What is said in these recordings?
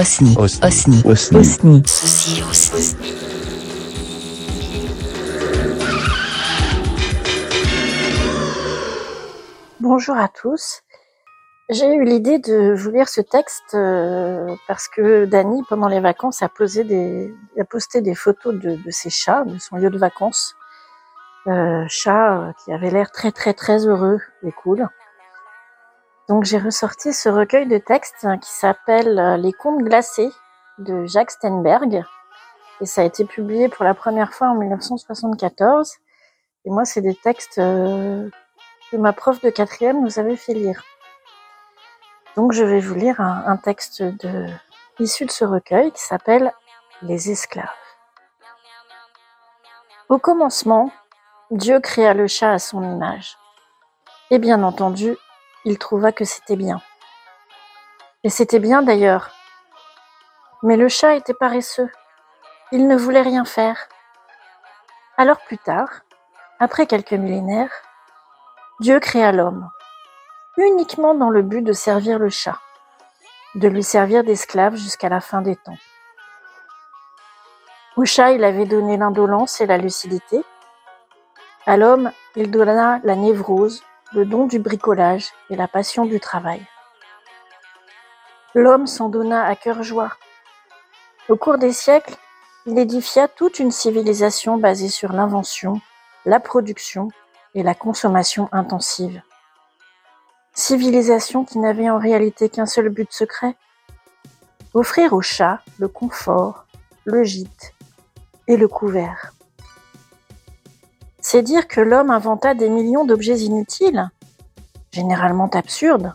Osni. Osni. Osni. Osni. Bonjour à tous. J'ai eu l'idée de vous lire ce texte euh, parce que Dany, pendant les vacances, a, posé des, a posté des photos de, de ses chats, de son lieu de vacances. Euh, chat qui avait l'air très très très heureux et cool. Donc j'ai ressorti ce recueil de textes hein, qui s'appelle euh, Les contes glacés de Jacques Steinberg. Et ça a été publié pour la première fois en 1974. Et moi, c'est des textes euh, que ma prof de quatrième nous avait fait lire. Donc je vais vous lire un, texte issu de ce recueil qui s'appelle Les esclaves. Au commencement, Dieu créa le chat à son image. Et bien entendu, il trouva que c'était bien. Et c'était bien d'ailleurs. Mais le chat était paresseux. Il ne voulait rien faire. Alors plus tard, après quelques millénaires, Dieu créa l'homme, uniquement dans le but de servir le chat, de lui servir d'esclave jusqu'à la fin des temps. Au chat, il avait donné l'indolence et la lucidité. À l'homme, il donna la névrose, le don du bricolage et la passion du travail. L'homme s'en donna à cœur joie. Au cours des siècles, il édifia toute une civilisation basée sur l'invention, la production et la consommation intensive. Civilisation qui n'avait en réalité qu'un seul but secret, offrir au chat le confort, le gîte et le couvert. C'est dire que l'homme inventa des millions d'objets inutiles, généralement absurdes.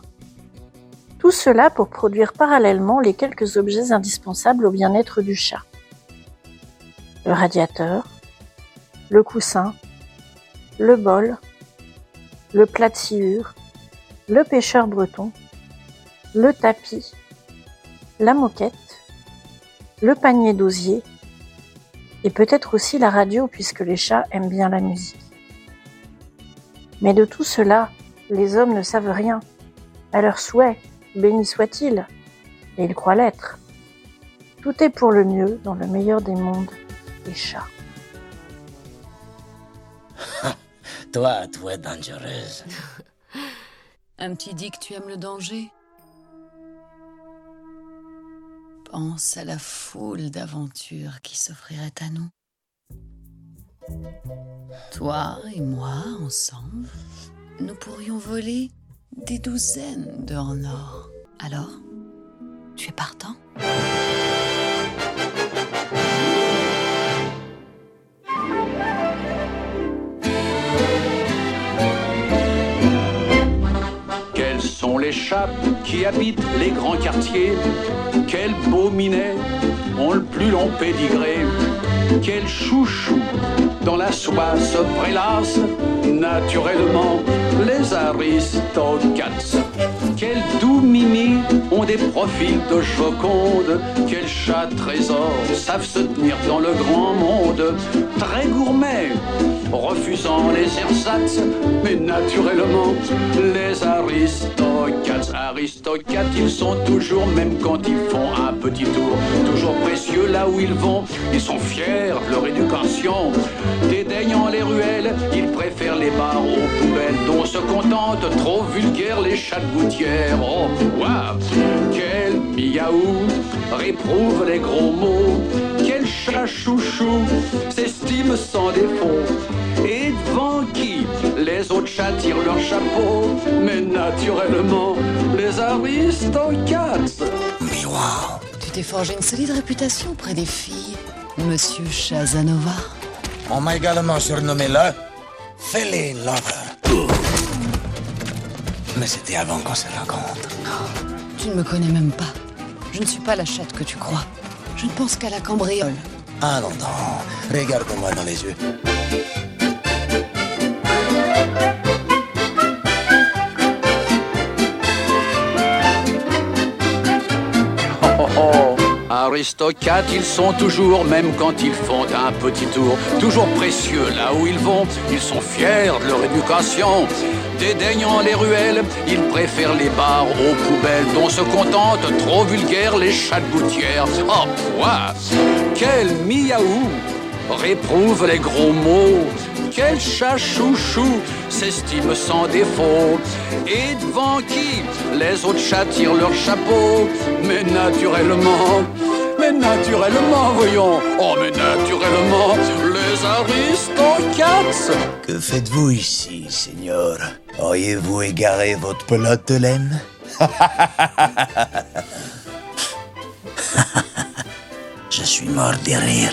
Tout cela pour produire parallèlement les quelques objets indispensables au bien-être du chat. Le radiateur, le coussin, le bol, le plat de sciure, le pêcheur breton, le tapis, la moquette, le panier d'osier et peut-être aussi la radio puisque les chats aiment bien la musique. Mais de tout cela, les hommes ne savent rien. À leur souhait, béni soit-il, et ils croient l'être. Tout est pour le mieux dans le meilleur des mondes, les chats. Toi, toi, dangereuse. Un petit dit que tu aimes le danger. Pense à la foule d'aventures qui s'offriraient à nous. Toi et moi, ensemble, nous pourrions voler des douzaines de en or. Alors, tu es partant? Qui habitent les grands quartiers. Quels beaux minets ont le plus long pédigré. Quels chouchous dans la soie se prélassent Naturellement, les aristocrates Quels doux mimis ont des profils de joconde. Quels chats trésors savent se tenir dans le grand monde. Très gourmets refusant les ersatz, mais naturellement, les aristocates, aristocates, ils sont toujours, même quand ils font un petit tour, toujours précieux là où ils vont, ils sont fiers, leur éducation, dédaignant les ruelles, ils préfèrent les bars aux poubelles, dont se contentent trop vulgaires les chats de gouttière. Oh, waouh, quel miaou, réprouve les gros mots, quel chat chouchou, s'estime sans défaut. Et devant qui les autres chats tirent leur chapeau, mais naturellement, les aristocates. Miroir. Tu t'es forgé une solide réputation auprès des filles, monsieur Chazanova. On m'a également surnommé le Feline Lover. Mais c'était avant qu'on se rencontre. Tu ne me connais même pas. Je ne suis pas la chatte que tu crois. Je ne pense qu'à la cambriole. Allons donc, regarde-moi dans les yeux. Oh, oh, Aristocates, ils sont toujours, même quand ils font un petit tour, toujours précieux là où ils vont. Ils sont fiers de leur éducation, Dédaignant les ruelles, il préfère les bars aux poubelles dont se contentent trop vulgaires les chats de gouttière. Oh, quoi Quel miaou Réprouve les gros mots. Quel chat chouchou s'estime sans défaut. Et devant qui les autres chats tirent leur chapeau. Mais naturellement, mais naturellement, voyons. Oh, mais naturellement, Que faites-vous ici, Seigneur? Auriez-vous égaré votre pelote de laine Je suis mort de rire.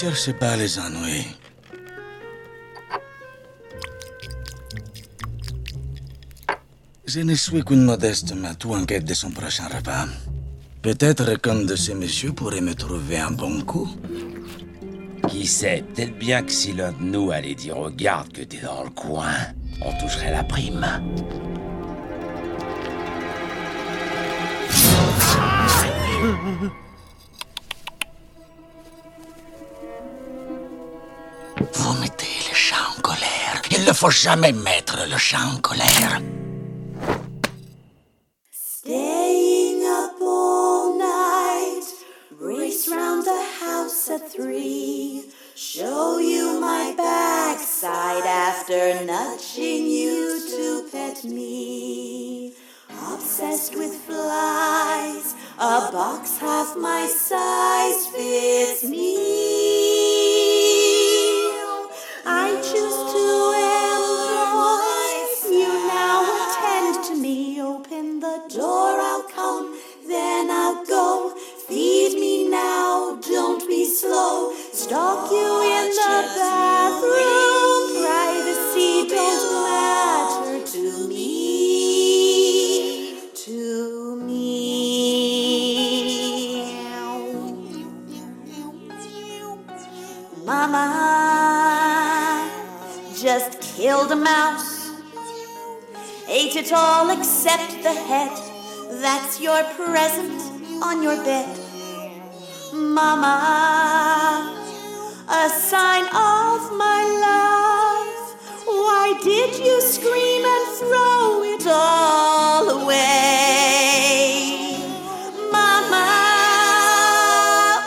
Cherche pas les ennuyer. Je ne suis qu'une modeste matou en quête de son prochain repas. Peut-être qu'un de ces messieurs pourrait me trouver un bon coup. Qui sait, peut-être bien que si l'un de nous allait dire au garde que t'es dans le coin, on toucherait la prime. Faut jamais mettre le chat en colère. Staying up all night, race round the house at three. Show you my backside after nudging you to pet me. Obsessed with flies, a box half my size fits me. Stalk you in the bathroom. Privacy don't matter to me. To me. Mama just killed a mouse. Ate it all except the head. That's your present on your bed. Mama, a sign of my love. Why did you scream and throw it all away? Mama,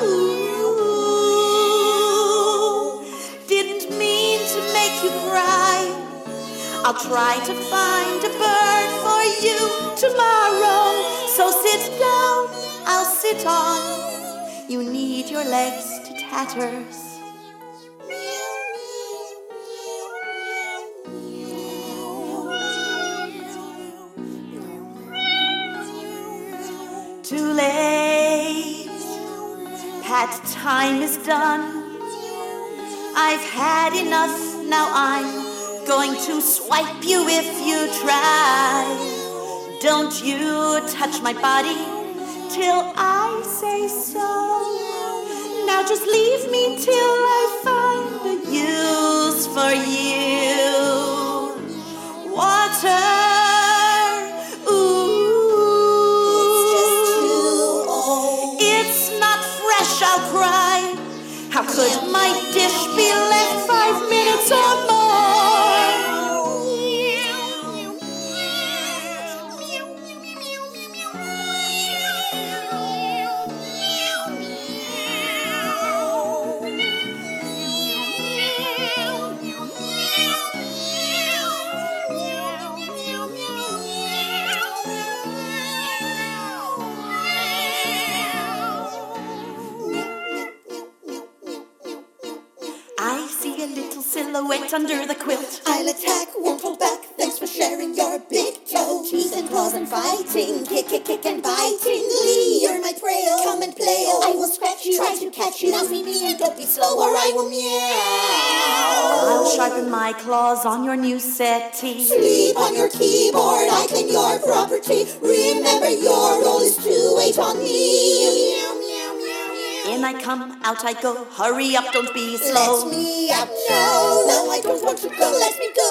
ooh, didn't mean to make you cry. I'll try to find a bird for you tomorrow. So sit down, I'll sit on. You need your legs to tatters. Pat time is done. I've had enough, now I'm going to swipe you if you try. Don't you touch my body till I say so. Now just leave me till I see a little silhouette under the quilt. I'll attack, won't hold back. Thanks for sharing your big toe. Teeth and claws and fighting, kick, kick, kick and biting. Lee, you're my prey. Come and play. Oh, I will scratch you, try to catch you. Now feed me and don't be slow, or I will meow. I'll sharpen my claws on your new settee. Sleep on your keyboard, I claim your property. Remember, your role is to wait on me. In I come, out I go. Hurry up, don't be slow. Let me out. No, no, I don't want to go. Let me go.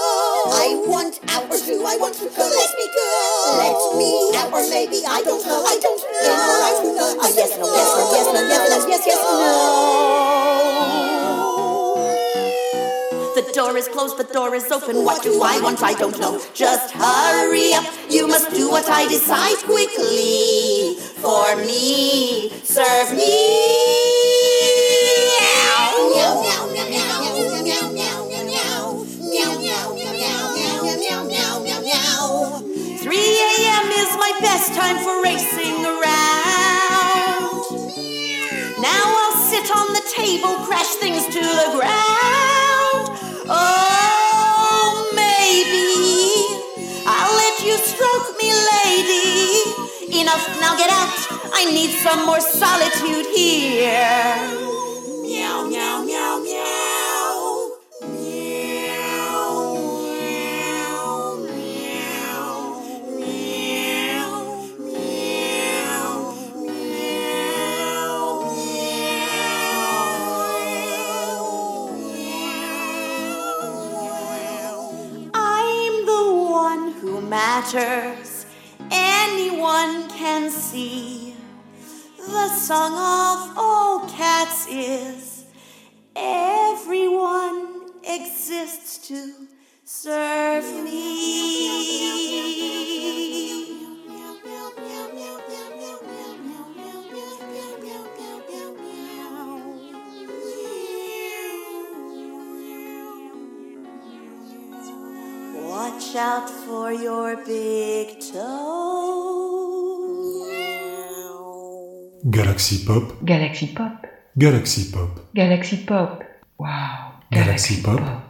I want out, or do I want to go? Let me go. Let me out, or maybe I don't know. I don't know. I don't know. Yes, no, yes, no, yes, no, yes, yes, yes, no. The door is closed, the door is open. What do I want? I don't know. Just hurry up. You must do what I decide quickly for me, serve me. Three a.m. is my best time for racing around. Now I'll sit on the table, crash things to the ground. Enough, now get out. I need some more solitude here. Anyone can see. The song of all cats is everyone exists to serve me. Watch out for your big toe. Galaxy Pop, Galaxy Pop. Galaxy Pop, Galaxy Pop. Wow. Galaxy Pop. Pop.